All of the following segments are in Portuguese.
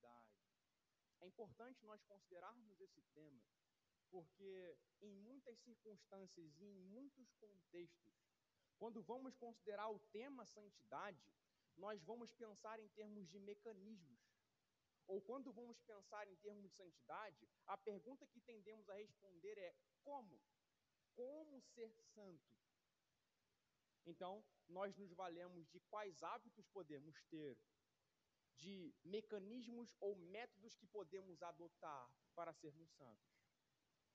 santidade. É importante nós considerarmos esse tema, porque em muitas circunstâncias e em muitos contextos, quando vamos considerar o tema santidade, nós vamos pensar em termos de mecanismos. Ou quando vamos pensar em termos de santidade, a pergunta que tendemos a responder é como? Como ser santo? Então, nós nos valemos de quais hábitos podemos ter, de mecanismos ou métodos que podemos adotar para sermos santos.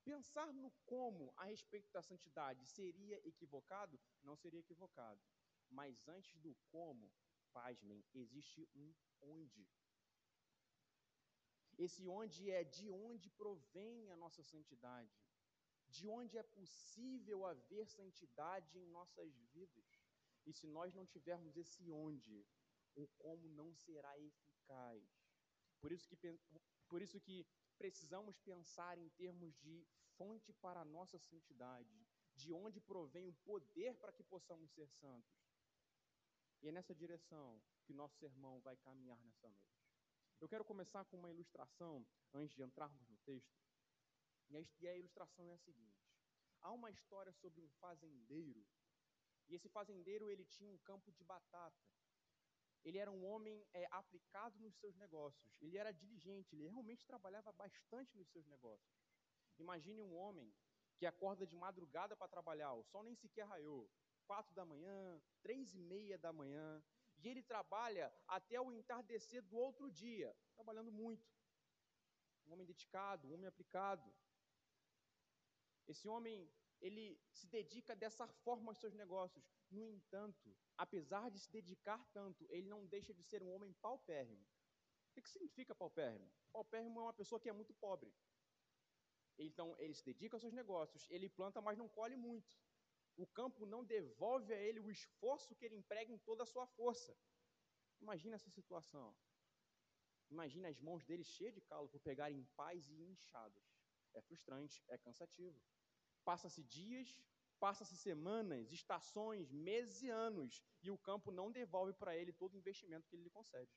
Pensar no como a respeito da santidade seria equivocado? Não seria equivocado. Mas antes do como, pasmem, existe um onde. Esse onde é de onde provém a nossa santidade. De onde é possível haver santidade em nossas vidas. E se nós não tivermos esse onde, o como não será eficaz. Por isso que, por isso que precisamos pensar em termos de fonte para a nossa santidade, de onde provém o poder para que possamos ser santos. E é nessa direção que nosso sermão vai caminhar nessa noite. Eu quero começar com uma ilustração antes de entrarmos no texto. E a ilustração é a seguinte: há uma história sobre um fazendeiro, e esse fazendeiro ele tinha um campo de batata ele era um homem é, aplicado nos seus negócios, ele era diligente, ele realmente trabalhava bastante nos seus negócios. Imagine um homem que acorda de madrugada para trabalhar, o sol nem sequer raiou, quatro da manhã, três e meia da manhã, e ele trabalha até o entardecer do outro dia, trabalhando muito. Um homem dedicado, um homem aplicado. Esse homem, ele se dedica dessa forma aos seus negócios. No entanto, apesar de se dedicar tanto, ele não deixa de ser um homem paupérrimo. O que significa paupérrimo? Paupérrimo é uma pessoa que é muito pobre. Então, ele se dedica aos seus negócios, ele planta, mas não colhe muito. O campo não devolve a ele o esforço que ele emprega em toda a sua força. Imagina essa situação. Imagina as mãos dele cheias de calo por pegarem pás e inchadas. É frustrante, é cansativo. Passa-se dias, Passa-se semanas, estações, meses e anos, e o campo não devolve para ele todo o investimento que ele lhe concede.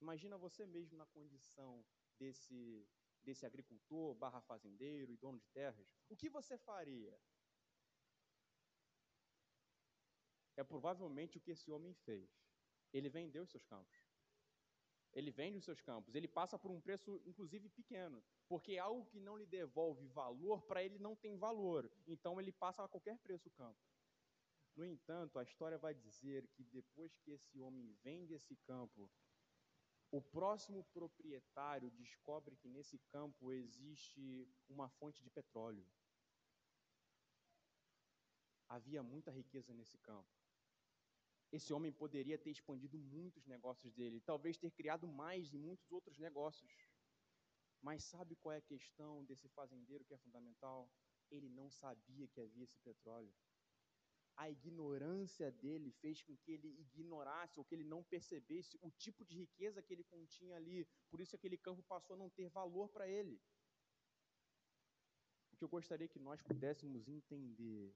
Imagina você mesmo na condição desse, desse agricultor, barra fazendeiro e dono de terras. O que você faria? É provavelmente o que esse homem fez. Ele vendeu seus campos. Ele vende os seus campos. Ele passa por um preço, inclusive, pequeno porque algo que não lhe devolve valor, para ele não tem valor. Então ele passa a qualquer preço o campo. No entanto, a história vai dizer que depois que esse homem vende esse campo, o próximo proprietário descobre que nesse campo existe uma fonte de petróleo. Havia muita riqueza nesse campo. Esse homem poderia ter expandido muitos negócios dele, talvez ter criado mais e muitos outros negócios. Mas sabe qual é a questão desse fazendeiro que é fundamental? Ele não sabia que havia esse petróleo. A ignorância dele fez com que ele ignorasse ou que ele não percebesse o tipo de riqueza que ele continha ali. Por isso aquele campo passou a não ter valor para ele. O que eu gostaria que nós pudéssemos entender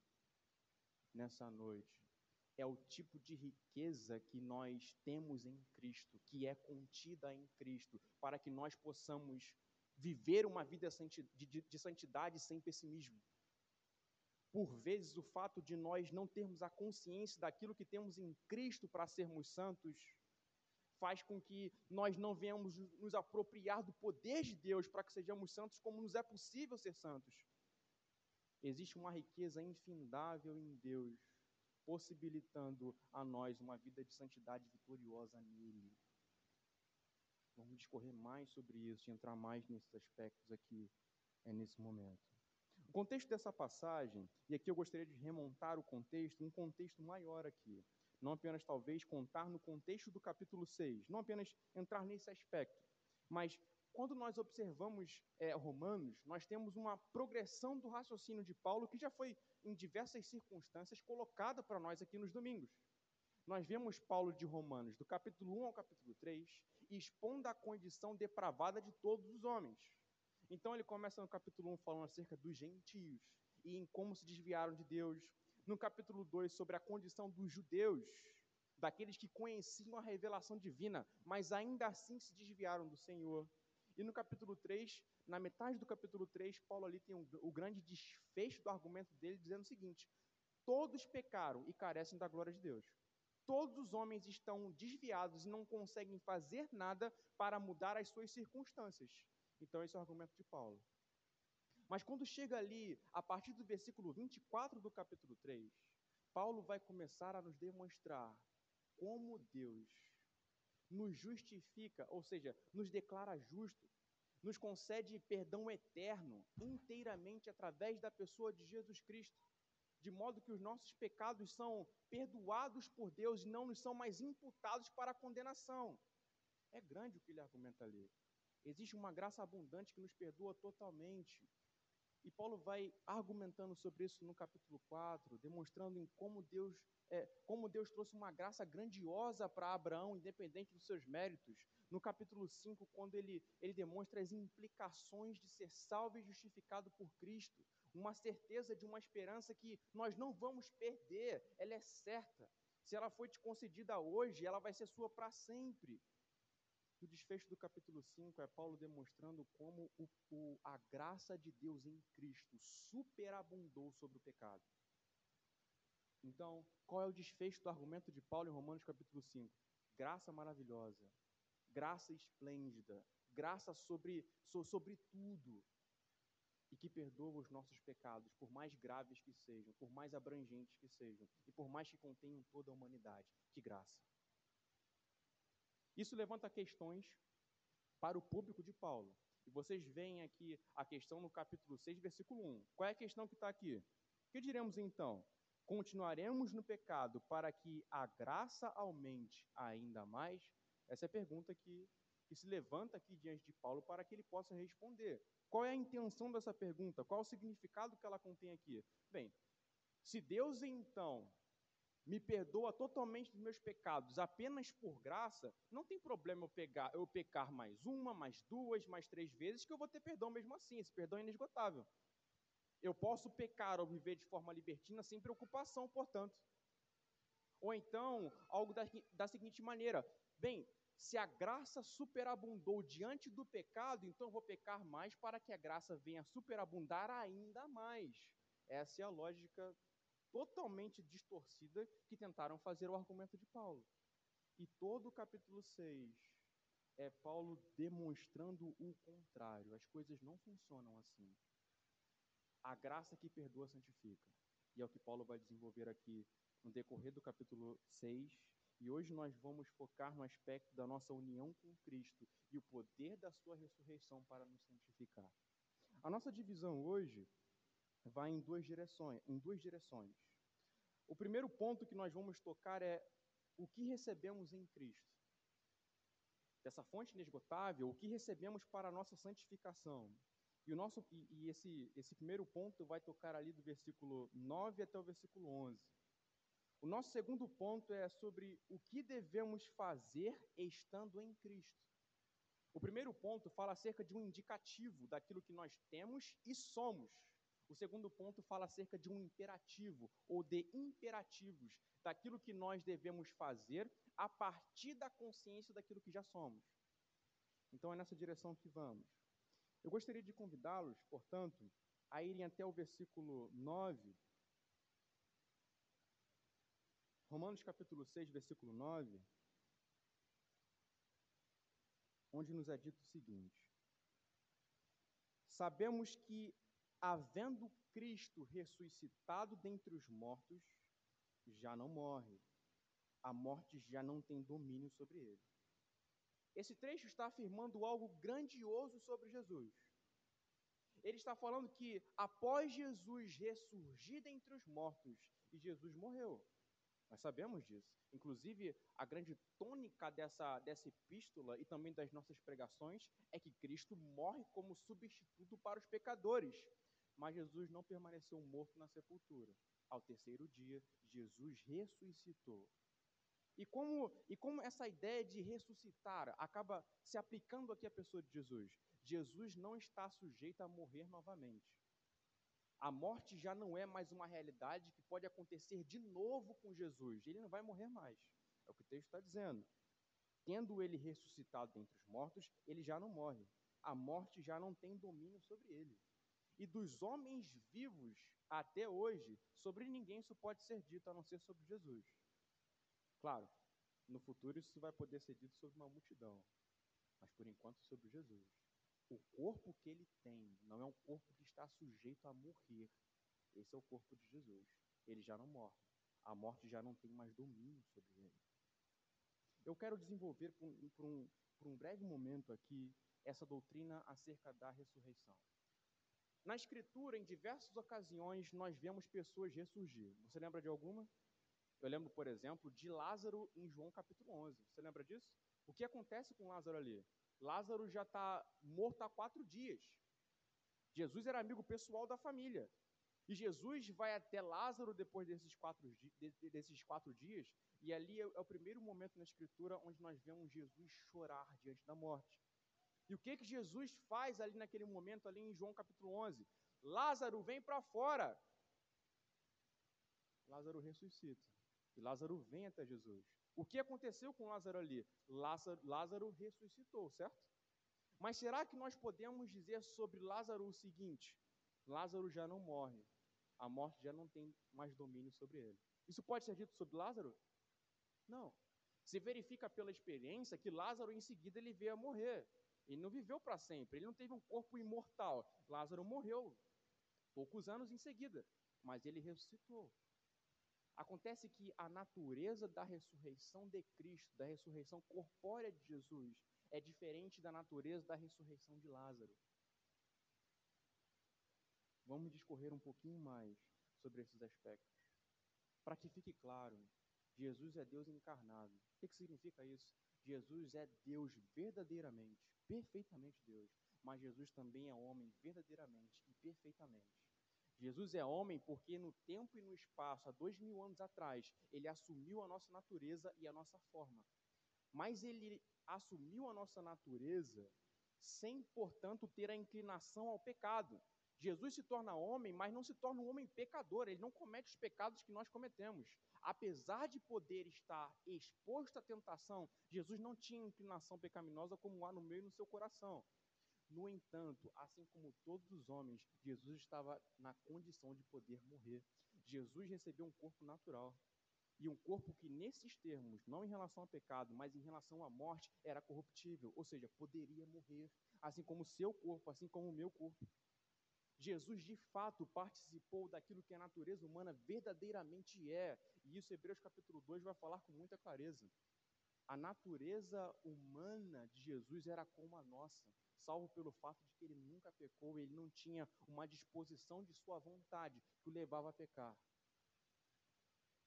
nessa noite é o tipo de riqueza que nós temos em Cristo, que é contida em Cristo, para que nós possamos viver uma vida de santidade sem pessimismo. Por vezes, o fato de nós não termos a consciência daquilo que temos em Cristo para sermos santos faz com que nós não venhamos nos apropriar do poder de Deus para que sejamos santos como nos é possível ser santos. Existe uma riqueza infindável em Deus, possibilitando a nós uma vida de santidade vitoriosa nele. Vamos discorrer mais sobre isso e entrar mais nesses aspectos aqui é, nesse momento. O contexto dessa passagem, e aqui eu gostaria de remontar o contexto, um contexto maior aqui. Não apenas, talvez, contar no contexto do capítulo 6, não apenas entrar nesse aspecto, mas quando nós observamos é, Romanos, nós temos uma progressão do raciocínio de Paulo que já foi, em diversas circunstâncias, colocada para nós aqui nos domingos nós vemos Paulo de Romanos, do capítulo 1 ao capítulo 3, expondo a condição depravada de todos os homens. Então ele começa no capítulo 1 falando acerca dos gentios e em como se desviaram de Deus. No capítulo 2, sobre a condição dos judeus, daqueles que conheciam a revelação divina, mas ainda assim se desviaram do Senhor. E no capítulo 3, na metade do capítulo 3, Paulo ali tem um, o grande desfecho do argumento dele, dizendo o seguinte: todos pecaram e carecem da glória de Deus. Todos os homens estão desviados e não conseguem fazer nada para mudar as suas circunstâncias. Então, esse é o argumento de Paulo. Mas quando chega ali, a partir do versículo 24 do capítulo 3, Paulo vai começar a nos demonstrar como Deus nos justifica, ou seja, nos declara justo, nos concede perdão eterno inteiramente através da pessoa de Jesus Cristo, de modo que os nossos pecados são perdoados por Deus e não nos são mais imputados para a condenação. É grande o que ele argumenta ali. Existe uma graça abundante que nos perdoa totalmente. E Paulo vai argumentando sobre isso no capítulo 4, demonstrando em como Deus, é, como Deus trouxe uma graça grandiosa para Abraão, independente dos seus méritos. No capítulo 5, quando ele, ele demonstra as implicações de ser salvo e justificado por Cristo, uma certeza de uma esperança que nós não vamos perder, ela é certa. Se ela foi te concedida hoje, ela vai ser sua para sempre. No desfecho do capítulo 5 é Paulo demonstrando como o, o, a graça de Deus em Cristo superabundou sobre o pecado. Então, qual é o desfecho do argumento de Paulo em Romanos capítulo 5? Graça maravilhosa, graça esplêndida, graça sobre, sobre tudo, e que perdoa os nossos pecados, por mais graves que sejam, por mais abrangentes que sejam, e por mais que contenham toda a humanidade. Que graça! Isso levanta questões para o público de Paulo. E vocês veem aqui a questão no capítulo 6, versículo 1. Qual é a questão que está aqui? O que diremos então? Continuaremos no pecado para que a graça aumente ainda mais? Essa é a pergunta que, que se levanta aqui diante de Paulo para que ele possa responder. Qual é a intenção dessa pergunta? Qual o significado que ela contém aqui? Bem, se Deus então me perdoa totalmente dos meus pecados apenas por graça, não tem problema eu, pegar, eu pecar mais uma, mais duas, mais três vezes, que eu vou ter perdão mesmo assim. Esse perdão é inesgotável. Eu posso pecar ou viver de forma libertina sem preocupação, portanto. Ou então, algo da, da seguinte maneira: bem, se a graça superabundou diante do pecado, então eu vou pecar mais para que a graça venha superabundar ainda mais. Essa é a lógica totalmente distorcida que tentaram fazer o argumento de Paulo. E todo o capítulo 6 é Paulo demonstrando o contrário. As coisas não funcionam assim. A graça que perdoa santifica. E é o que Paulo vai desenvolver aqui no decorrer do capítulo 6. E hoje nós vamos focar no aspecto da nossa união com Cristo e o poder da sua ressurreição para nos santificar. A nossa divisão hoje vai em duas direções, em duas direções. O primeiro ponto que nós vamos tocar é o que recebemos em Cristo. Dessa fonte inesgotável, o que recebemos para a nossa santificação. E, o nosso, e, e esse, esse primeiro ponto vai tocar ali do versículo 9 até o versículo 11. O nosso segundo ponto é sobre o que devemos fazer estando em Cristo. O primeiro ponto fala acerca de um indicativo daquilo que nós temos e somos. O segundo ponto fala acerca de um imperativo ou de imperativos, daquilo que nós devemos fazer a partir da consciência daquilo que já somos. Então é nessa direção que vamos. Eu gostaria de convidá-los, portanto, a irem até o versículo 9. Romanos capítulo 6, versículo 9, onde nos é dito o seguinte: Sabemos que havendo Cristo ressuscitado dentre os mortos, já não morre. A morte já não tem domínio sobre ele. Esse trecho está afirmando algo grandioso sobre Jesus. Ele está falando que após Jesus ressurgir dentre os mortos, e Jesus morreu. Nós sabemos disso. Inclusive, a grande tônica dessa, dessa epístola e também das nossas pregações é que Cristo morre como substituto para os pecadores. Mas Jesus não permaneceu morto na sepultura. Ao terceiro dia, Jesus ressuscitou. E como, e como essa ideia de ressuscitar acaba se aplicando aqui à pessoa de Jesus? Jesus não está sujeito a morrer novamente. A morte já não é mais uma realidade que pode acontecer de novo com Jesus. Ele não vai morrer mais. É o que o texto está dizendo. Tendo ele ressuscitado dentre os mortos, ele já não morre. A morte já não tem domínio sobre ele. E dos homens vivos até hoje, sobre ninguém isso pode ser dito a não ser sobre Jesus. Claro, no futuro isso vai poder ser dito sobre uma multidão, mas por enquanto sobre Jesus. O corpo que ele tem não é um corpo que está sujeito a morrer. Esse é o corpo de Jesus. Ele já não morre. A morte já não tem mais domínio sobre ele. Eu quero desenvolver por um, por um, por um breve momento aqui essa doutrina acerca da ressurreição. Na Escritura, em diversas ocasiões, nós vemos pessoas ressurgir. Você lembra de alguma? Eu lembro, por exemplo, de Lázaro em João capítulo 11. Você lembra disso? O que acontece com Lázaro ali? Lázaro já está morto há quatro dias. Jesus era amigo pessoal da família. E Jesus vai até Lázaro depois desses quatro, desses quatro dias, e ali é, é o primeiro momento na Escritura onde nós vemos Jesus chorar diante da morte. E o que, que Jesus faz ali naquele momento, ali em João capítulo 11? Lázaro, vem para fora. Lázaro ressuscita. E Lázaro vem até Jesus. O que aconteceu com Lázaro ali? Lázaro, Lázaro ressuscitou, certo? Mas será que nós podemos dizer sobre Lázaro o seguinte: Lázaro já não morre, a morte já não tem mais domínio sobre ele. Isso pode ser dito sobre Lázaro? Não. Se verifica pela experiência que Lázaro em seguida ele veio a morrer. Ele não viveu para sempre, ele não teve um corpo imortal. Lázaro morreu poucos anos em seguida, mas ele ressuscitou. Acontece que a natureza da ressurreição de Cristo, da ressurreição corpórea de Jesus, é diferente da natureza da ressurreição de Lázaro. Vamos discorrer um pouquinho mais sobre esses aspectos. Para que fique claro, Jesus é Deus encarnado. O que, significa isso? Jesus é Deus verdadeiramente, perfeitamente Deus, mas Jesus também é homem verdadeiramente e perfeitamente. Jesus é homem porque no tempo e no espaço, há dois mil anos atrás, ele assumiu a nossa natureza e a nossa forma. Mas ele assumiu a nossa natureza sem, portanto, ter a inclinação ao pecado. Jesus se torna homem, mas não se torna um homem pecador, ele não comete os pecados que nós cometemos. Apesar de poder estar exposto à tentação, Jesus não tinha inclinação pecaminosa como há no meio no seu coração. No entanto, assim como todos os homens, Jesus estava na condição de poder morrer. Jesus recebeu um corpo natural. E um corpo que, nesses termos, não em relação ao pecado, mas em relação à morte, era corruptível, ou seja, poderia morrer, assim como o seu corpo, assim como o meu corpo. Jesus, de fato, participou daquilo que a natureza humana verdadeiramente é, e isso Hebreus capítulo 2 vai falar com muita clareza. A natureza humana de Jesus era como a nossa salvo pelo fato de que ele nunca pecou, ele não tinha uma disposição de sua vontade que o levava a pecar.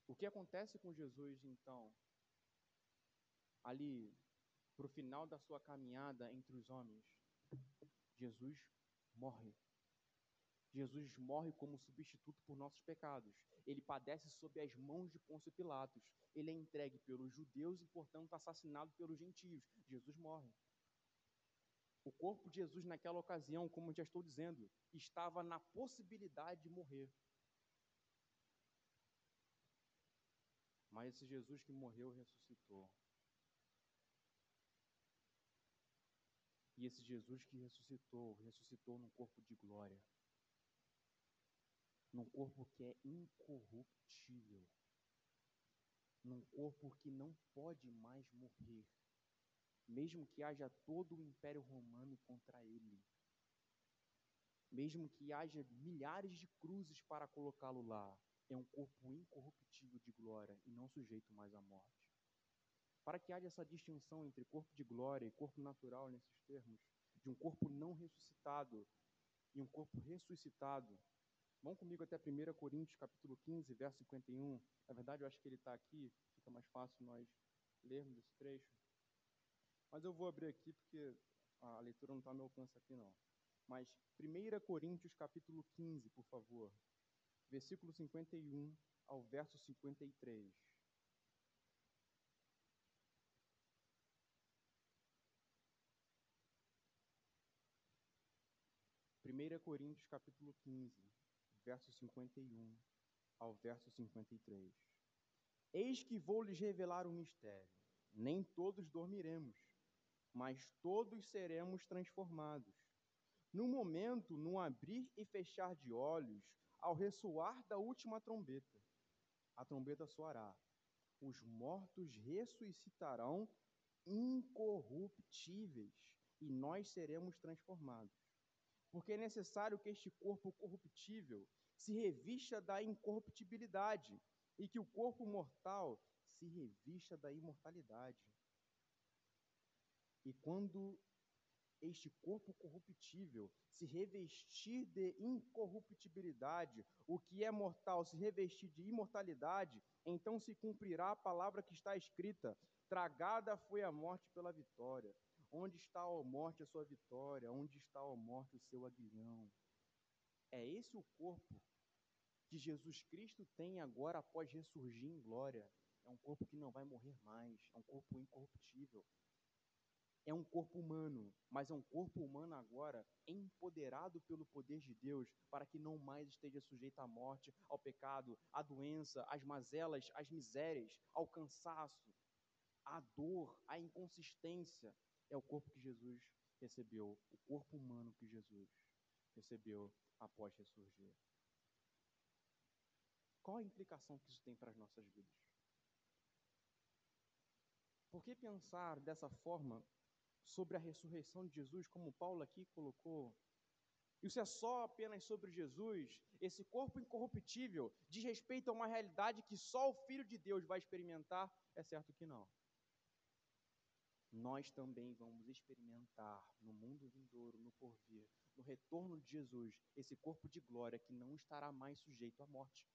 O que acontece com Jesus, então, ali, para o final da sua caminhada entre os homens? Jesus morre. Jesus morre como substituto por nossos pecados. Ele padece sob as mãos de Pôncio Pilatos. Ele é entregue pelos judeus e, portanto, assassinado pelos gentios. Jesus morre. O corpo de Jesus, naquela ocasião, como já estou dizendo, estava na possibilidade de morrer. Mas esse Jesus que morreu ressuscitou. E esse Jesus que ressuscitou, ressuscitou num corpo de glória. Num corpo que é incorruptível. Num corpo que não pode mais morrer mesmo que haja todo o Império Romano contra ele, mesmo que haja milhares de cruzes para colocá-lo lá, é um corpo incorruptível de glória e não sujeito mais à morte. Para que haja essa distinção entre corpo de glória e corpo natural nesses termos, de um corpo não ressuscitado e um corpo ressuscitado, Vão comigo até 1 Coríntios, capítulo 15, verso 51. Na verdade, eu acho que ele está aqui, fica mais fácil nós lermos esse trecho. Mas eu vou abrir aqui porque a leitura não está ao meu alcance aqui não. Mas 1 Coríntios capítulo 15, por favor. Versículo 51 ao verso 53. Primeira Coríntios capítulo 15, verso 51 ao verso 53. Eis que vou lhes revelar um mistério. Nem todos dormiremos, mas todos seremos transformados. No momento, no abrir e fechar de olhos, ao ressoar da última trombeta, a trombeta soará. Os mortos ressuscitarão incorruptíveis e nós seremos transformados. Porque é necessário que este corpo corruptível se revista da incorruptibilidade e que o corpo mortal se revista da imortalidade. E quando este corpo corruptível se revestir de incorruptibilidade, o que é mortal se revestir de imortalidade, então se cumprirá a palavra que está escrita: tragada foi a morte pela vitória. Onde está a morte a sua vitória? Onde está a morte o seu aguilhão? É esse o corpo que Jesus Cristo tem agora após ressurgir em glória. É um corpo que não vai morrer mais, é um corpo incorruptível é um corpo humano, mas é um corpo humano agora empoderado pelo poder de Deus para que não mais esteja sujeito à morte, ao pecado, à doença, às mazelas, às misérias, ao cansaço, à dor, à inconsistência. É o corpo que Jesus recebeu, o corpo humano que Jesus recebeu após ressurgir. Qual a implicação que isso tem para as nossas vidas? Por que pensar dessa forma sobre a ressurreição de Jesus, como Paulo aqui colocou. Isso é só apenas sobre Jesus, esse corpo incorruptível, diz respeito a uma realidade que só o Filho de Deus vai experimentar? É certo que não. Nós também vamos experimentar no mundo vindouro, no porvir, no retorno de Jesus, esse corpo de glória que não estará mais sujeito à morte,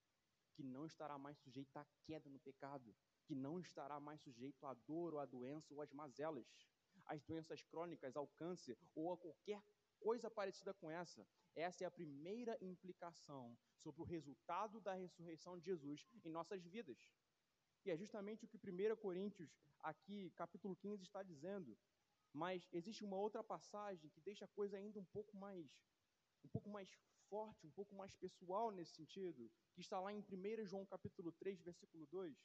que não estará mais sujeito à queda no pecado, que não estará mais sujeito à dor ou à doença ou às mazelas às doenças crônicas, ao câncer ou a qualquer coisa parecida com essa. Essa é a primeira implicação sobre o resultado da ressurreição de Jesus em nossas vidas. E é justamente o que 1 Coríntios, aqui, capítulo 15, está dizendo. Mas existe uma outra passagem que deixa a coisa ainda um pouco mais um pouco mais forte, um pouco mais pessoal nesse sentido, que está lá em 1 João capítulo 3, versículo 2.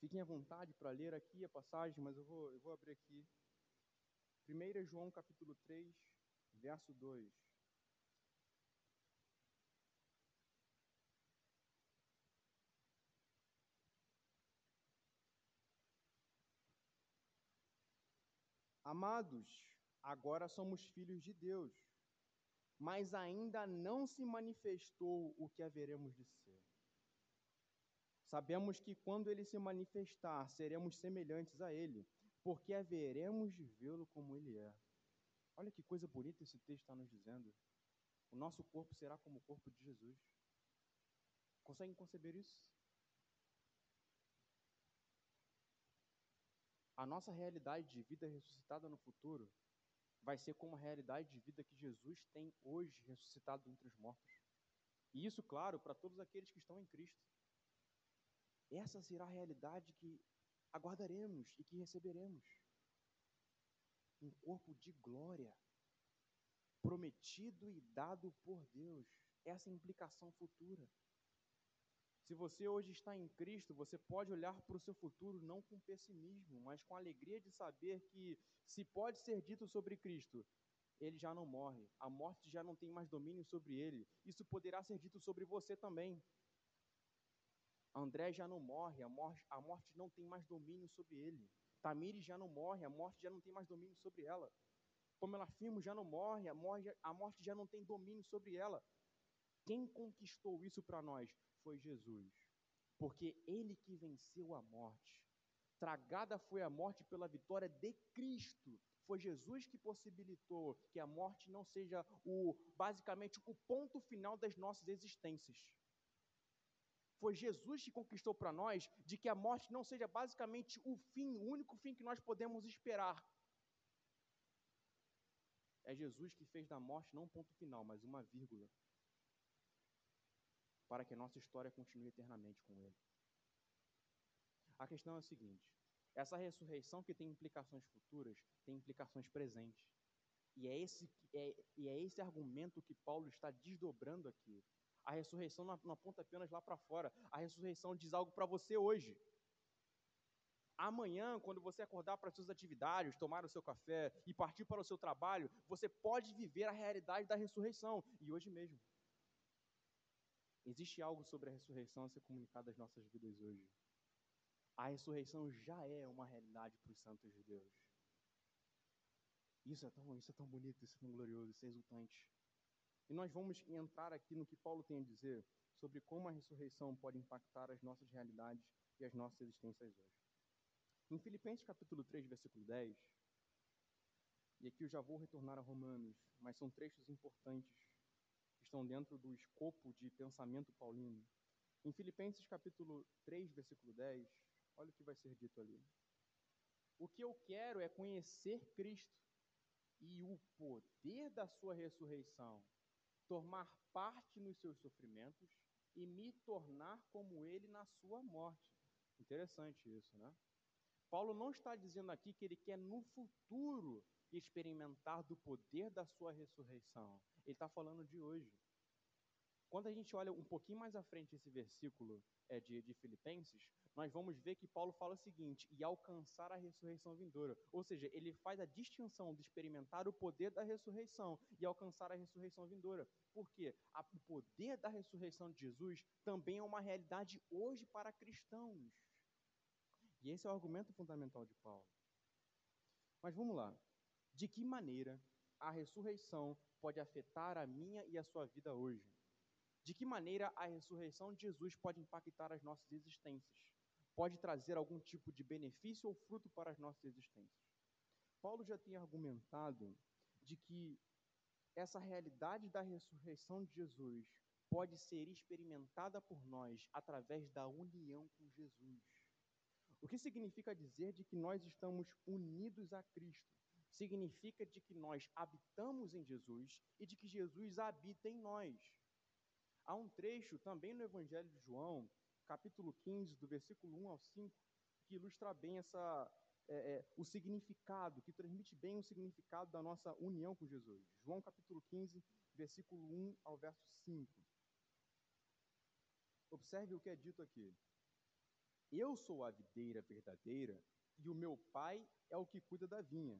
Fiquem à vontade para ler aqui a passagem, mas eu vou, eu vou abrir aqui. 1 João capítulo 3, verso 2. Amados, agora somos filhos de Deus, mas ainda não se manifestou o que haveremos de ser. Sabemos que quando ele se manifestar, seremos semelhantes a ele, porque haveremos de vê-lo como ele é. Olha que coisa bonita esse texto está nos dizendo. O nosso corpo será como o corpo de Jesus. Conseguem conceber isso? A nossa realidade de vida ressuscitada no futuro vai ser como a realidade de vida que Jesus tem hoje ressuscitado entre os mortos. E isso, claro, para todos aqueles que estão em Cristo. Essa será a realidade que aguardaremos e que receberemos. Um corpo de glória, prometido e dado por Deus. Essa é implicação futura. Se você hoje está em Cristo, você pode olhar para o seu futuro não com pessimismo, mas com alegria de saber que, se pode ser dito sobre Cristo, ele já não morre, a morte já não tem mais domínio sobre ele. Isso poderá ser dito sobre você também. André já não morre, a morte, a morte não tem mais domínio sobre ele. Tamires já não morre, a morte já não tem mais domínio sobre ela. Pamela Firmo já não morre, a morte já não tem domínio sobre ela. Quem conquistou isso para nós foi Jesus, porque ele que venceu a morte. Tragada foi a morte pela vitória de Cristo. Foi Jesus que possibilitou que a morte não seja o basicamente o ponto final das nossas existências foi Jesus que conquistou para nós de que a morte não seja basicamente o fim, o único fim que nós podemos esperar. É Jesus que fez da morte não um ponto final, mas uma vírgula, para que nossa história continue eternamente com Ele. A questão é a seguinte: essa ressurreição que tem implicações futuras tem implicações presentes. E é esse, é, e é esse argumento que Paulo está desdobrando aqui. A ressurreição não aponta apenas lá para fora. A ressurreição diz algo para você hoje. Amanhã, quando você acordar para as suas atividades, tomar o seu café e partir para o seu trabalho, você pode viver a realidade da ressurreição. E hoje mesmo. Existe algo sobre a ressurreição a ser comunicado às nossas vidas hoje. A ressurreição já é uma realidade para os santos de Deus. Isso é tão, isso é tão bonito, isso é tão glorioso, isso é exultante. E nós vamos entrar aqui no que Paulo tem a dizer sobre como a ressurreição pode impactar as nossas realidades e as nossas existências hoje. Em Filipenses capítulo 3, versículo 10, e aqui eu já vou retornar a Romanos, mas são trechos importantes estão dentro do escopo de pensamento paulino. Em Filipenses capítulo 3, versículo 10, olha o que vai ser dito ali. O que eu quero é conhecer Cristo e o poder da sua ressurreição, tomar parte nos seus sofrimentos e me tornar como ele na sua morte. Interessante isso, né? Paulo não está dizendo aqui que ele quer no futuro experimentar do poder da sua ressurreição. Ele está falando de hoje. Quando a gente olha um pouquinho mais à frente esse versículo é, de, de Filipenses, nós vamos ver que Paulo fala o seguinte: e alcançar a ressurreição vindoura. Ou seja, ele faz a distinção de experimentar o poder da ressurreição e alcançar a ressurreição vindoura. Porque a, o poder da ressurreição de Jesus também é uma realidade hoje para cristãos. E esse é o argumento fundamental de Paulo. Mas vamos lá. De que maneira a ressurreição pode afetar a minha e a sua vida hoje? De que maneira a ressurreição de Jesus pode impactar as nossas existências? Pode trazer algum tipo de benefício ou fruto para as nossas existências? Paulo já tem argumentado de que essa realidade da ressurreição de Jesus pode ser experimentada por nós através da união com Jesus. O que significa dizer de que nós estamos unidos a Cristo? Significa de que nós habitamos em Jesus e de que Jesus habita em nós. Há um trecho também no Evangelho de João, capítulo 15, do versículo 1 ao 5, que ilustra bem essa, é, é, o significado, que transmite bem o significado da nossa união com Jesus. João capítulo 15, versículo 1 ao verso 5. Observe o que é dito aqui. Eu sou a videira verdadeira e o meu pai é o que cuida da vinha.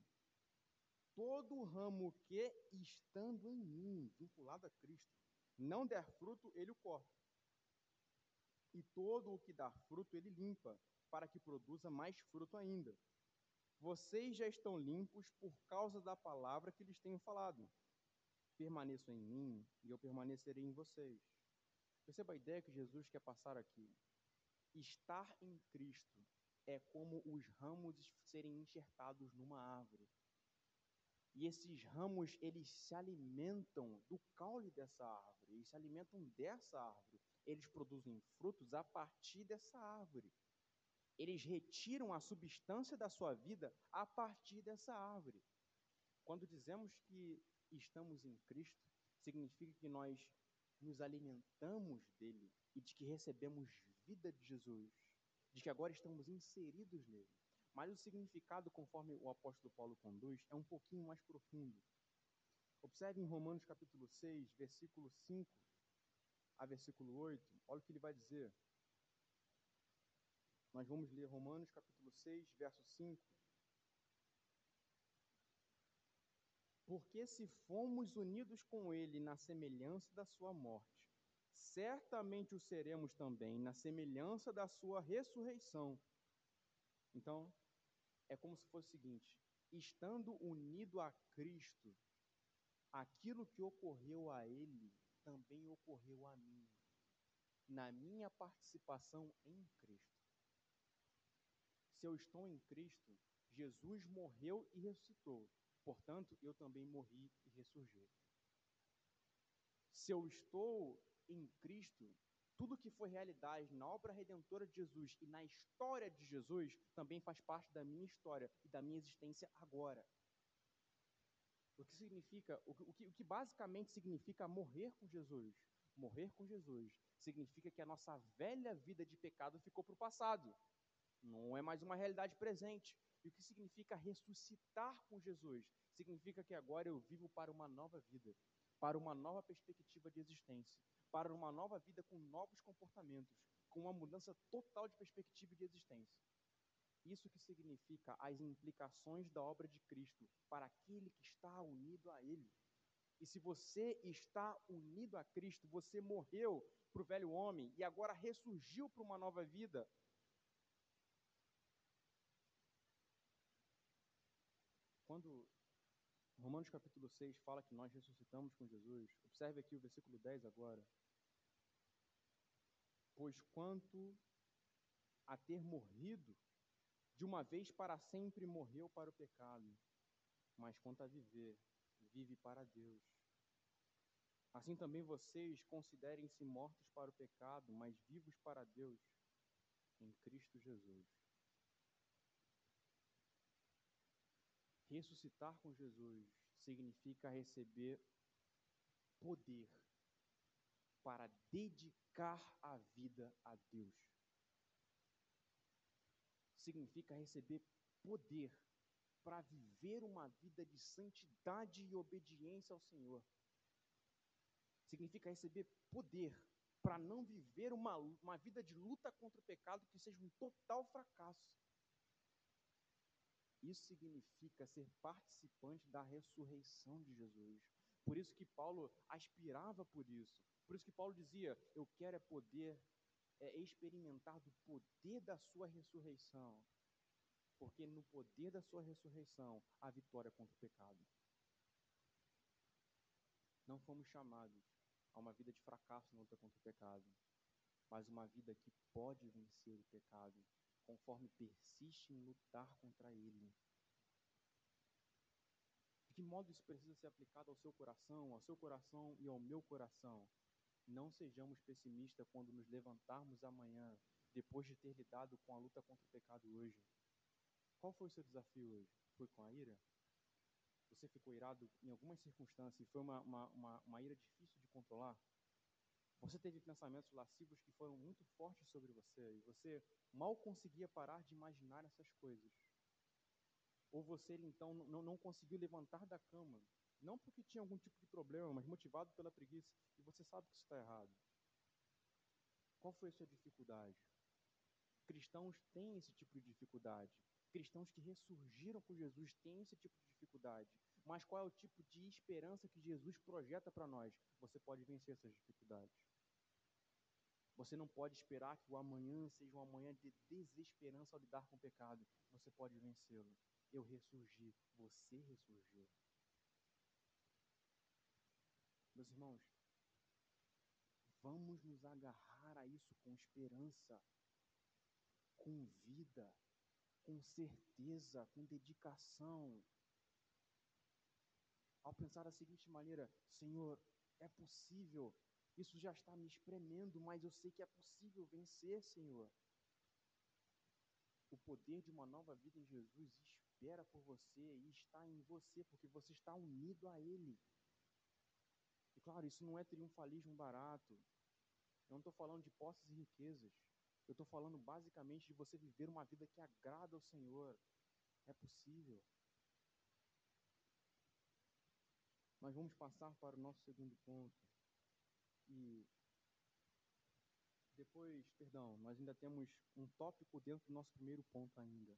Todo ramo que, estando em mim, vinculado a Cristo, não der fruto, ele o corta. E todo o que dá fruto, ele limpa, para que produza mais fruto ainda. Vocês já estão limpos por causa da palavra que lhes tenho falado. Permaneçam em mim e eu permanecerei em vocês. Perceba a ideia que Jesus quer passar aqui. Estar em Cristo é como os ramos serem enxertados numa árvore. E esses ramos, eles se alimentam do caule dessa árvore, eles se alimentam dessa árvore. Eles produzem frutos a partir dessa árvore. Eles retiram a substância da sua vida a partir dessa árvore. Quando dizemos que estamos em Cristo, significa que nós nos alimentamos dele e de que recebemos vida de Jesus, de que agora estamos inseridos nele. Mas o significado, conforme o apóstolo Paulo conduz, é um pouquinho mais profundo. Observe em Romanos capítulo 6, versículo 5 a versículo 8, olha o que ele vai dizer. Nós vamos ler Romanos capítulo 6, verso 5. Porque se fomos unidos com ele na semelhança da sua morte, certamente o seremos também na semelhança da sua ressurreição. Então, é como se fosse o seguinte: estando unido a Cristo, aquilo que ocorreu a ele também ocorreu a mim, na minha participação em Cristo. Se eu estou em Cristo, Jesus morreu e ressuscitou, portanto, eu também morri e ressurgi. Se eu estou em Cristo, tudo que foi realidade na obra redentora de Jesus e na história de Jesus também faz parte da minha história e da minha existência agora. O que significa, o que, o que, basicamente significa morrer com Jesus? Morrer com Jesus significa que a nossa velha vida de pecado ficou para o passado. Não é mais uma realidade presente. E o que significa ressuscitar com Jesus? Significa que agora eu vivo para uma nova vida, para uma nova perspectiva de existência para uma nova vida com novos comportamentos, com uma mudança total de perspectiva de existência. Isso que significa as implicações da obra de Cristo para aquele que está unido a Ele. E se você está unido a Cristo, você morreu para o velho homem e agora ressurgiu para uma nova vida. Quando Romanos capítulo 6 fala que nós ressuscitamos com Jesus, observe aqui o versículo 10 agora. Pois quanto a ter morrido, de uma vez para sempre morreu para o pecado, mas quanto a viver, vive para Deus. Assim também vocês considerem-se mortos para o pecado, mas vivos para Deus em Cristo Jesus. Ressuscitar com Jesus significa receber poder para dedicar a vida a Deus. Significa receber poder para viver uma vida de santidade e obediência ao Senhor. Significa receber poder para não viver uma, uma vida de luta contra o pecado que seja um total fracasso. Isso significa ser participante da ressurreição de Jesus. Por isso que Paulo aspirava por isso. Por isso que Paulo dizia: Eu quero é poder é, experimentar do poder da sua ressurreição. Porque no poder da sua ressurreição há vitória contra o pecado. Não fomos chamados a uma vida de fracasso na luta contra o pecado, mas uma vida que pode vencer o pecado conforme persiste em lutar contra ele. De que modo isso precisa ser aplicado ao seu coração, ao seu coração e ao meu coração? Não sejamos pessimistas quando nos levantarmos amanhã, depois de ter lidado com a luta contra o pecado hoje. Qual foi o seu desafio hoje? Foi com a ira? Você ficou irado em algumas circunstâncias e foi uma, uma, uma, uma ira difícil de controlar? Você teve pensamentos lascivos que foram muito fortes sobre você e você mal conseguia parar de imaginar essas coisas. Ou você então não, não conseguiu levantar da cama, não porque tinha algum tipo de problema, mas motivado pela preguiça, você sabe que isso está errado. Qual foi a sua dificuldade? Cristãos têm esse tipo de dificuldade. Cristãos que ressurgiram com Jesus têm esse tipo de dificuldade. Mas qual é o tipo de esperança que Jesus projeta para nós? Você pode vencer essas dificuldades. Você não pode esperar que o amanhã seja um amanhã de desesperança ao lidar com o pecado. Você pode vencê-lo. Eu ressurgi, você ressurgiu. Meus irmãos, vamos nos agarrar a isso com esperança, com vida, com certeza, com dedicação. Ao pensar da seguinte maneira: Senhor, é possível, isso já está me espremendo, mas eu sei que é possível vencer, Senhor. O poder de uma nova vida em Jesus espera por você e está em você, porque você está unido a Ele. Claro, isso não é triunfalismo barato. Eu não estou falando de posses e riquezas. Eu estou falando basicamente de você viver uma vida que agrada ao Senhor. É possível. Nós vamos passar para o nosso segundo ponto. E depois, perdão, nós ainda temos um tópico dentro do nosso primeiro ponto ainda.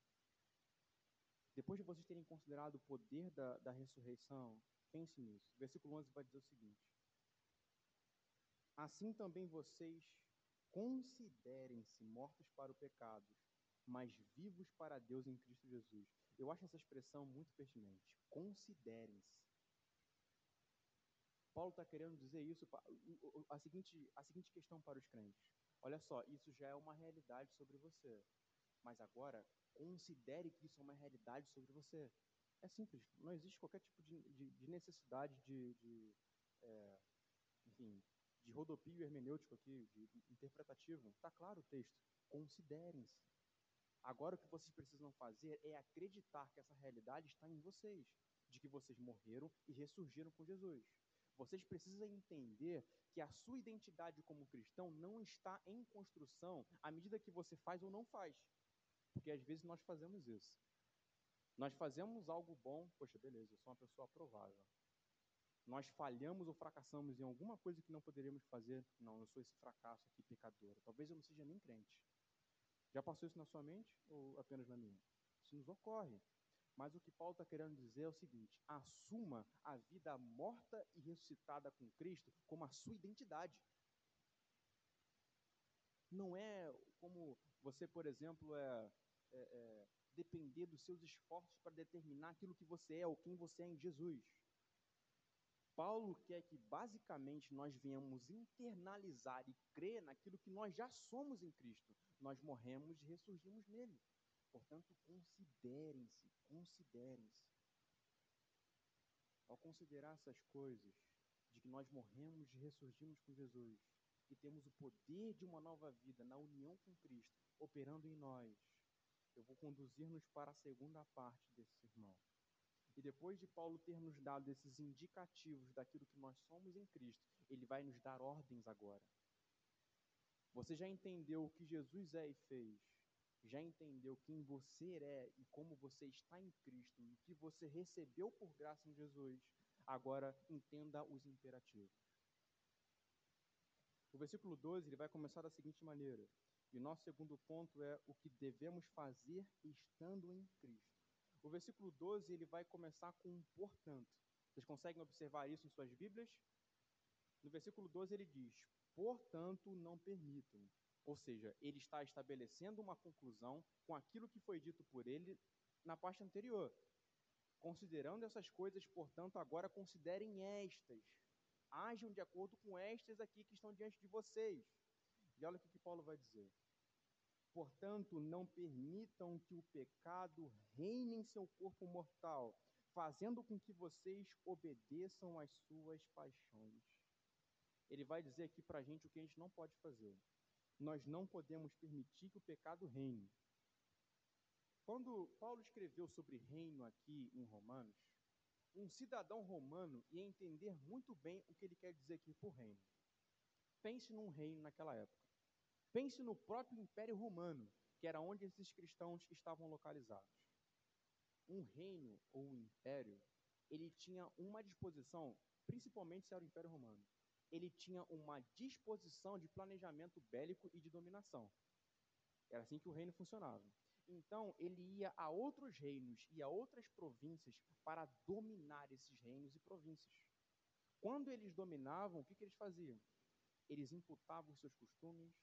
Depois de vocês terem considerado o poder da, da ressurreição, pense nisso. Versículo 11 vai dizer o seguinte: Assim também vocês considerem-se mortos para o pecado, mas vivos para Deus em Cristo Jesus. Eu acho essa expressão muito pertinente. Considerem-se. Paulo está querendo dizer isso, a seguinte, a seguinte questão para os crentes. Olha só, isso já é uma realidade sobre você. Mas agora, considere que isso é uma realidade sobre você. É simples, não existe qualquer tipo de, de, de necessidade de, de é, enfim, de rodopio hermenêutico aqui, de interpretativo. Está claro o texto. Considerem-se. Agora o que vocês precisam fazer é acreditar que essa realidade está em vocês, de que vocês morreram e ressurgiram com Jesus. Vocês precisam entender que a sua identidade como cristão não está em construção à medida que você faz ou não faz. Porque às vezes nós fazemos isso. Nós fazemos algo bom, poxa, beleza, eu sou uma pessoa aprovável. Nós falhamos ou fracassamos em alguma coisa que não poderíamos fazer, não, eu sou esse fracasso aqui pecador. Talvez eu não seja nem crente. Já passou isso na sua mente ou apenas na minha? Isso nos ocorre. Mas o que Paulo está querendo dizer é o seguinte: assuma a vida morta e ressuscitada com Cristo como a sua identidade. Não é como você, por exemplo, é, é, é depender dos seus esforços para determinar aquilo que você é ou quem você é em Jesus. Paulo quer que basicamente nós venhamos internalizar e crer naquilo que nós já somos em Cristo. Nós morremos e ressurgimos nele. Portanto, considerem-se, considerem-se. Ao considerar essas coisas, de que nós morremos e ressurgimos com Jesus, e temos o poder de uma nova vida na união com Cristo, operando em nós, eu vou conduzir-nos para a segunda parte desse sermão. E depois de Paulo ter nos dado esses indicativos daquilo que nós somos em Cristo, ele vai nos dar ordens agora. Você já entendeu o que Jesus é e fez? Já entendeu quem você é e como você está em Cristo e o que você recebeu por graça em Jesus? Agora entenda os imperativos. O versículo 12 ele vai começar da seguinte maneira: E o nosso segundo ponto é o que devemos fazer estando em Cristo. O versículo 12 ele vai começar com um portanto. Vocês conseguem observar isso em suas Bíblias? No versículo 12 ele diz: Portanto, não permitam. Ou seja, ele está estabelecendo uma conclusão com aquilo que foi dito por ele na parte anterior. Considerando essas coisas, portanto, agora considerem estas. Ajam de acordo com estas aqui que estão diante de vocês. E olha o que, que Paulo vai dizer. Portanto, não permitam que o pecado reine em seu corpo mortal, fazendo com que vocês obedeçam às suas paixões. Ele vai dizer aqui para a gente o que a gente não pode fazer. Nós não podemos permitir que o pecado reine. Quando Paulo escreveu sobre reino aqui em Romanos, um cidadão romano ia entender muito bem o que ele quer dizer aqui por reino. Pense num reino naquela época. Pense no próprio Império Romano, que era onde esses cristãos estavam localizados. Um reino ou um império, ele tinha uma disposição, principalmente se era o Império Romano, ele tinha uma disposição de planejamento bélico e de dominação. Era assim que o reino funcionava. Então, ele ia a outros reinos e a outras províncias para dominar esses reinos e províncias. Quando eles dominavam, o que, que eles faziam? Eles imputavam os seus costumes,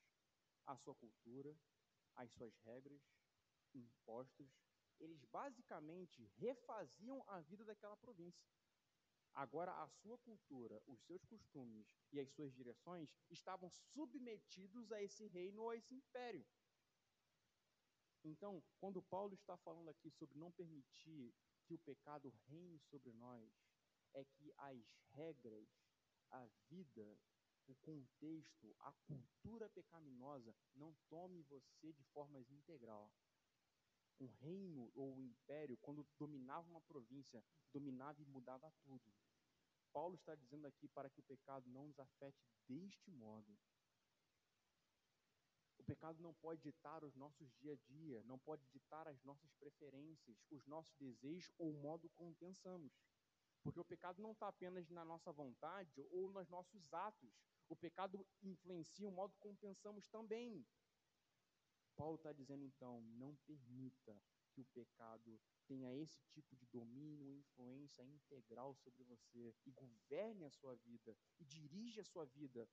a sua cultura, as suas regras, impostos. Eles basicamente refaziam a vida daquela província. Agora, a sua cultura, os seus costumes e as suas direções estavam submetidos a esse reino ou a esse império. Então, quando Paulo está falando aqui sobre não permitir que o pecado reine sobre nós, é que as regras, a vida, o contexto, a cultura pecaminosa não tome você de forma integral. Um reino ou um império, quando dominava uma província, dominava e mudava tudo. Paulo está dizendo aqui para que o pecado não nos afete deste modo. O pecado não pode ditar os nossos dia a dia, não pode ditar as nossas preferências, os nossos desejos ou o modo como pensamos. Porque o pecado não está apenas na nossa vontade ou nos nossos atos. O pecado influencia o modo como pensamos também. Paulo está dizendo então: não permita que o pecado tenha esse tipo de domínio, influência integral sobre você e governe a sua vida e dirige a sua vida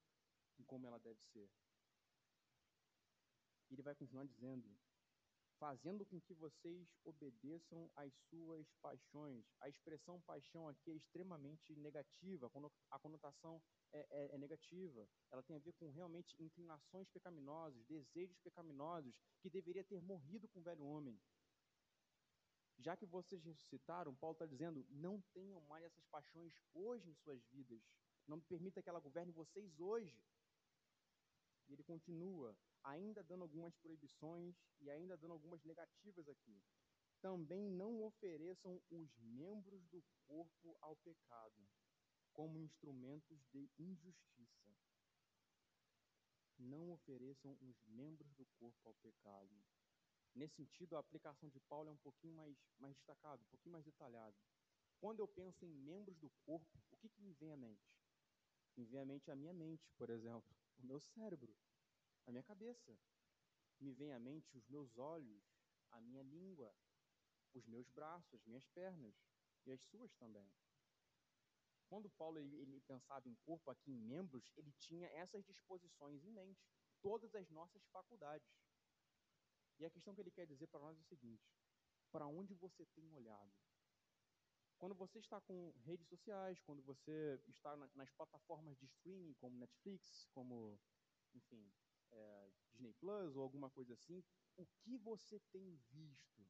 em como ela deve ser. Ele vai continuar dizendo: fazendo com que vocês obedeçam às suas paixões. A expressão paixão aqui é extremamente negativa, a conotação é, é, é, negativa. Ela tem a ver com realmente inclinações pecaminosas, desejos pecaminosos, que deveria ter morrido com o velho homem. Já que vocês ressuscitaram, Paulo está dizendo: não tenham mais essas paixões hoje em suas vidas. Não permita que ela governe vocês hoje. E ele continua: ainda dando algumas proibições e ainda dando algumas negativas aqui. Também não ofereçam os membros do corpo ao pecado, como instrumentos de injustiça. Não ofereçam os membros do corpo ao pecado. Nesse sentido, a aplicação de Paulo é um pouquinho mais, mais destacada, um pouquinho mais detalhada. Quando eu penso em membros do corpo, o que, que me vem à mente? Me vem à mente a minha mente, por exemplo, o meu cérebro, a minha cabeça. Me vem à mente os meus olhos, a minha língua, os meus braços, as minhas pernas e as suas também. Quando Paulo ele, ele pensava em corpo aqui em membros, ele tinha essas disposições em mente, todas as nossas faculdades. E a questão que ele quer dizer para nós é o seguinte: para onde você tem olhado? Quando você está com redes sociais, quando você está na, nas plataformas de streaming como Netflix, como, enfim, é, Disney Plus ou alguma coisa assim, o que você tem visto?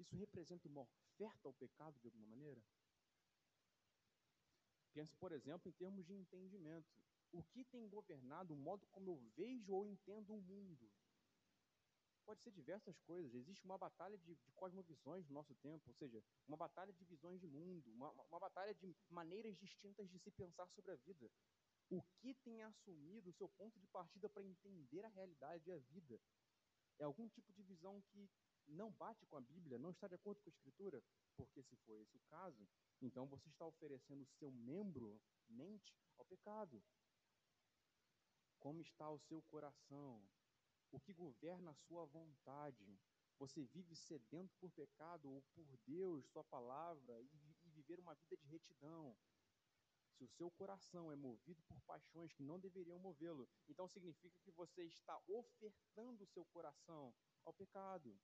Isso representa uma oferta ao pecado de alguma maneira? Pense, por exemplo, em termos de entendimento. O que tem governado o modo como eu vejo ou entendo o mundo? Pode ser diversas coisas. Existe uma batalha de, de cosmovisões no nosso tempo, ou seja, uma batalha de visões de mundo, uma, uma batalha de maneiras distintas de se pensar sobre a vida. O que tem assumido o seu ponto de partida para entender a realidade e a vida? É algum tipo de visão que não bate com a Bíblia, não está de acordo com a Escritura? Porque se for esse o caso, então você está oferecendo o seu membro, mente, ao pecado. Como está o seu coração? O que governa a sua vontade? Você vive sedento por pecado ou por Deus, Sua palavra, e, e viver uma vida de retidão? Se o seu coração é movido por paixões que não deveriam movê-lo, então significa que você está ofertando o seu coração ao pecado.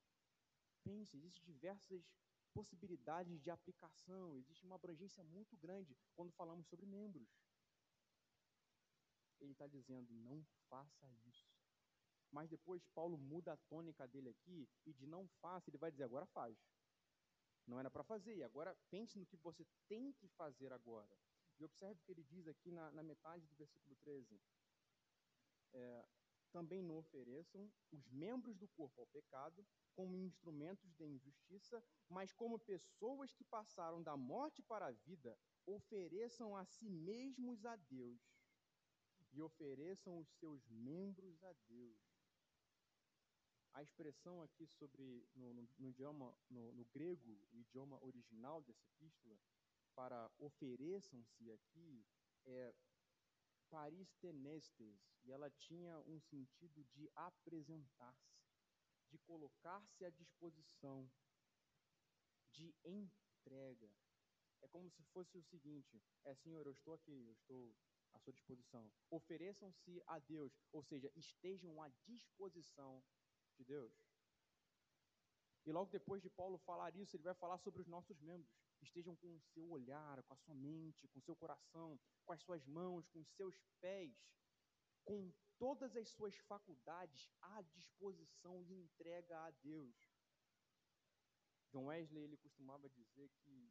Pense, existem diversas possibilidades de aplicação, existe uma abrangência muito grande quando falamos sobre membros. Ele está dizendo, não faça isso. Mas depois Paulo muda a tônica dele aqui e de não faça, ele vai dizer, agora faz. Não era para fazer, e agora pense no que você tem que fazer agora. E observe o que ele diz aqui na, na metade do versículo 13. É, também não ofereçam os membros do corpo ao pecado como instrumentos de injustiça, mas como pessoas que passaram da morte para a vida, ofereçam a si mesmos a Deus e ofereçam os seus membros a Deus. A expressão aqui sobre no, no, no idioma no, no, grego, o idioma original dessa epístola, para ofereçam-se aqui é paristenestes, e ela tinha um sentido de apresentar-se de colocar-se à disposição, de entrega. É como se fosse o seguinte: é Senhor, eu estou aqui, eu estou à sua disposição. Ofereçam-se a Deus, ou seja, estejam à disposição de Deus. E logo depois de Paulo falar isso, ele vai falar sobre os nossos membros. Estejam com o seu olhar, com a sua mente, com o seu coração, com as suas mãos, com os seus pés, com todas as suas faculdades à disposição e entrega a Deus. John Wesley ele costumava dizer que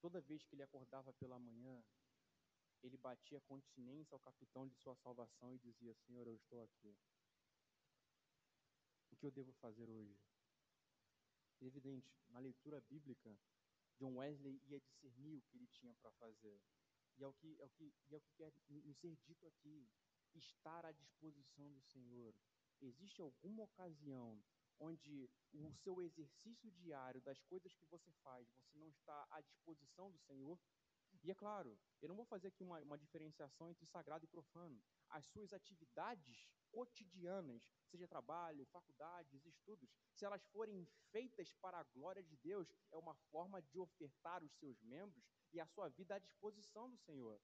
toda vez que ele acordava pela manhã, ele batia continência ao capitão de sua salvação e dizia: Senhor, eu estou aqui. Que eu devo fazer hoje? Evidente, na leitura bíblica, John Wesley ia discernir o que ele tinha para fazer. E é o que, é o que, é o que quer nos ser dito aqui estar à disposição do Senhor. Existe alguma ocasião onde o seu exercício diário das coisas que você faz, você não está à disposição do Senhor? E é claro, eu não vou fazer aqui uma, uma diferenciação entre sagrado e profano. As suas atividades cotidianas, seja trabalho, faculdades, estudos, se elas forem feitas para a glória de Deus, é uma forma de ofertar os seus membros e a sua vida à disposição do Senhor.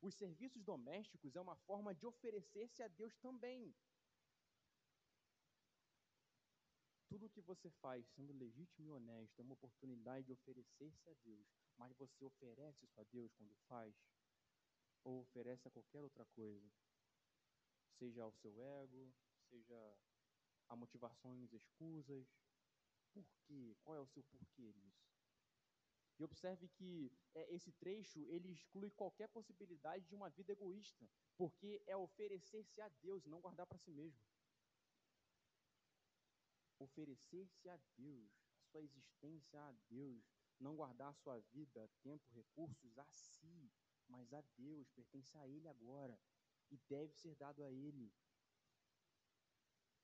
Os serviços domésticos é uma forma de oferecer-se a Deus também. Tudo o que você faz, sendo legítimo e honesto, é uma oportunidade de oferecer-se a Deus. Mas você oferece isso a Deus quando faz? Ou oferece a qualquer outra coisa? Seja ao seu ego, seja a motivações escusas. Por quê? Qual é o seu porquê nisso? E observe que é, esse trecho ele exclui qualquer possibilidade de uma vida egoísta, porque é oferecer-se a Deus, não guardar para si mesmo. Oferecer-se a Deus, a sua existência a Deus, não guardar a sua vida, tempo, recursos a si, mas a Deus, pertence a Ele agora e deve ser dado a Ele.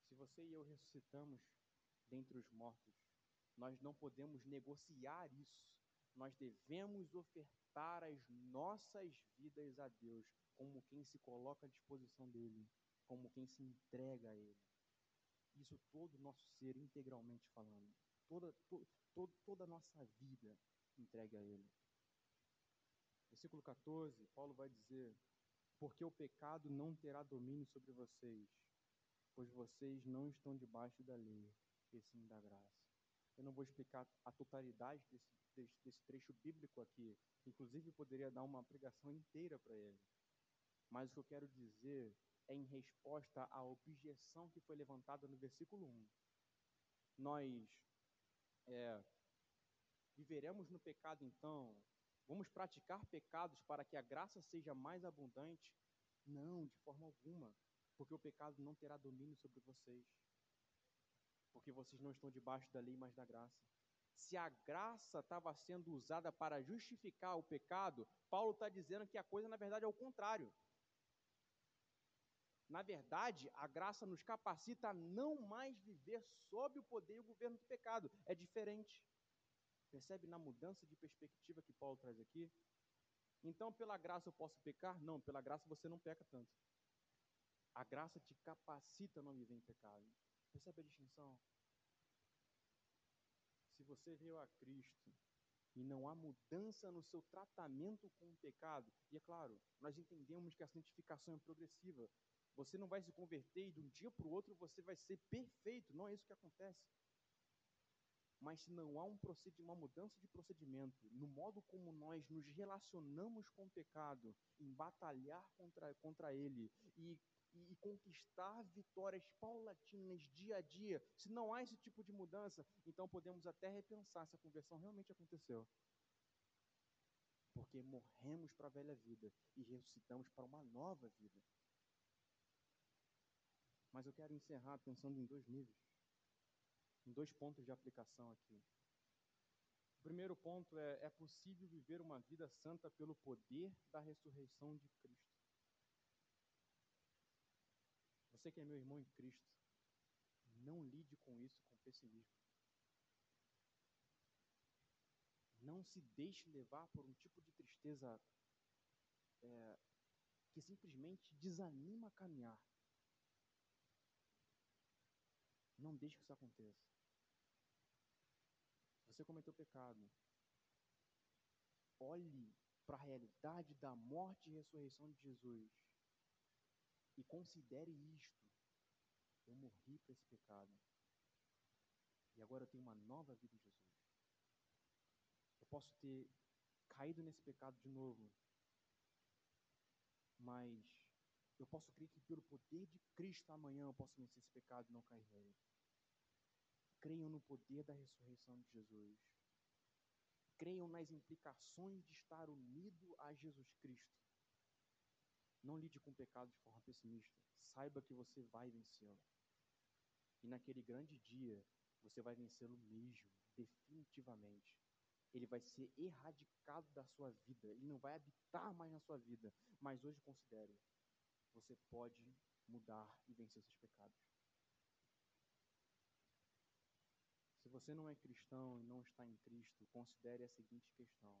Se você e eu ressuscitamos dentre os mortos, nós não podemos negociar isso nós devemos ofertar as nossas vidas a Deus como quem se coloca à disposição dele, como quem se entrega a ele. Isso todo o nosso ser, integralmente falando, toda, to, to, toda a nossa vida entregue a ele. Versículo 14, Paulo vai dizer: Porque o pecado não terá domínio sobre vocês, pois vocês não estão debaixo da lei, e sim da graça. Eu não vou explicar a totalidade desse, desse, desse trecho bíblico aqui, inclusive poderia dar uma pregação inteira para ele. Mas o que eu quero dizer é em resposta à objeção que foi levantada no versículo 1. Nós é, viveremos no pecado então? Vamos praticar pecados para que a graça seja mais abundante? Não, de forma alguma, porque o pecado não terá domínio sobre vocês. Porque vocês não estão debaixo da lei, mas da graça. Se a graça estava sendo usada para justificar o pecado, Paulo está dizendo que a coisa, na verdade, é o contrário. Na verdade, a graça nos capacita a não mais viver sob o poder e o governo do pecado. É diferente. Percebe na mudança de perspectiva que Paulo traz aqui? Então, pela graça eu posso pecar? Não, pela graça você não peca tanto. A graça te capacita a não viver em pecado. Percebe a distinção? Se você veio a Cristo e não há mudança no seu tratamento com o pecado, e é claro, nós entendemos que a santificação é progressiva, você não vai se converter e de um dia para o outro você vai ser perfeito. Não é isso que acontece. Mas se não há um uma mudança de procedimento no modo como nós nos relacionamos com o pecado, em batalhar contra, contra ele e, e, e conquistar vitórias paulatinas dia a dia, se não há esse tipo de mudança, então podemos até repensar se a conversão realmente aconteceu porque morremos para a velha vida e ressuscitamos para uma nova vida. Mas eu quero encerrar pensando em dois níveis, em dois pontos de aplicação aqui. O primeiro ponto é: é possível viver uma vida santa pelo poder da ressurreição de Cristo. Você que é meu irmão em Cristo, não lide com isso com pessimismo. Não se deixe levar por um tipo de tristeza é, que simplesmente desanima a caminhar. Não deixe que isso aconteça. Você cometeu pecado. Olhe para a realidade da morte e ressurreição de Jesus e considere isto. Eu morri para esse pecado. E agora eu tenho uma nova vida em Jesus. Eu posso ter caído nesse pecado de novo, mas eu posso crer que pelo poder de Cristo amanhã eu posso vencer esse pecado e não cair nele. Creiam no poder da ressurreição de Jesus. Creiam nas implicações de estar unido a Jesus Cristo. Não lide com o pecado de forma pessimista. Saiba que você vai vencê-lo. E naquele grande dia, você vai vencê-lo mesmo, definitivamente. Ele vai ser erradicado da sua vida. Ele não vai habitar mais na sua vida. Mas hoje considere você pode mudar e vencer seus pecados. Se você não é cristão e não está em Cristo, considere a seguinte questão: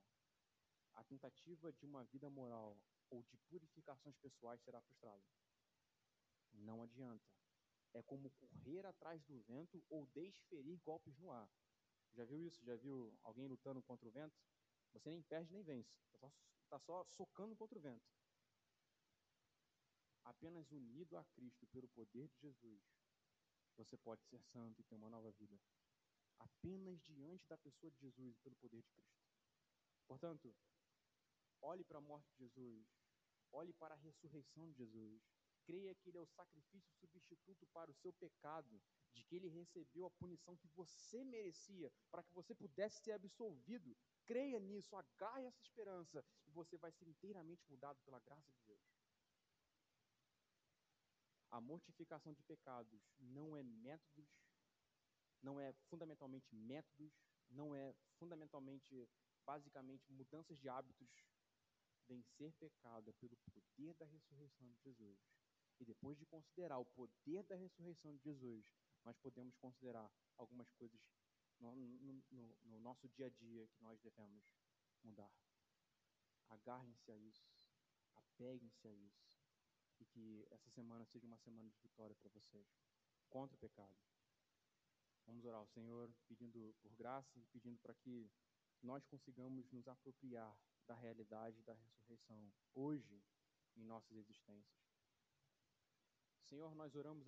a tentativa de uma vida moral ou de purificações pessoais será frustrada. Não adianta. É como correr atrás do vento ou desferir golpes no ar. Já viu isso? Já viu alguém lutando contra o vento? Você nem perde nem vence. Está só, tá só socando contra o vento apenas unido a Cristo pelo poder de Jesus, você pode ser santo e ter uma nova vida. Apenas diante da pessoa de Jesus e pelo poder de Cristo. Portanto, olhe para a morte de Jesus, olhe para a ressurreição de Jesus, creia que Ele é o sacrifício substituto para o seu pecado, de que Ele recebeu a punição que você merecia, para que você pudesse ser absolvido. Creia nisso, agarre essa esperança, e você vai ser inteiramente mudado pela graça de Deus. A mortificação de pecados não é métodos, não é fundamentalmente métodos, não é fundamentalmente, basicamente, mudanças de hábitos. Vencer pecado pelo poder da ressurreição de Jesus. E depois de considerar o poder da ressurreição de Jesus, nós podemos considerar algumas coisas no, no, no, no nosso dia a dia que nós devemos mudar. Agarrem-se a isso, apeguem-se a isso, e que essa semana seja uma semana de vitória para vocês, contra o pecado. Vamos orar ao Senhor, pedindo por graça e pedindo para que nós consigamos nos apropriar da realidade da ressurreição hoje em nossas existências. Senhor, nós oramos a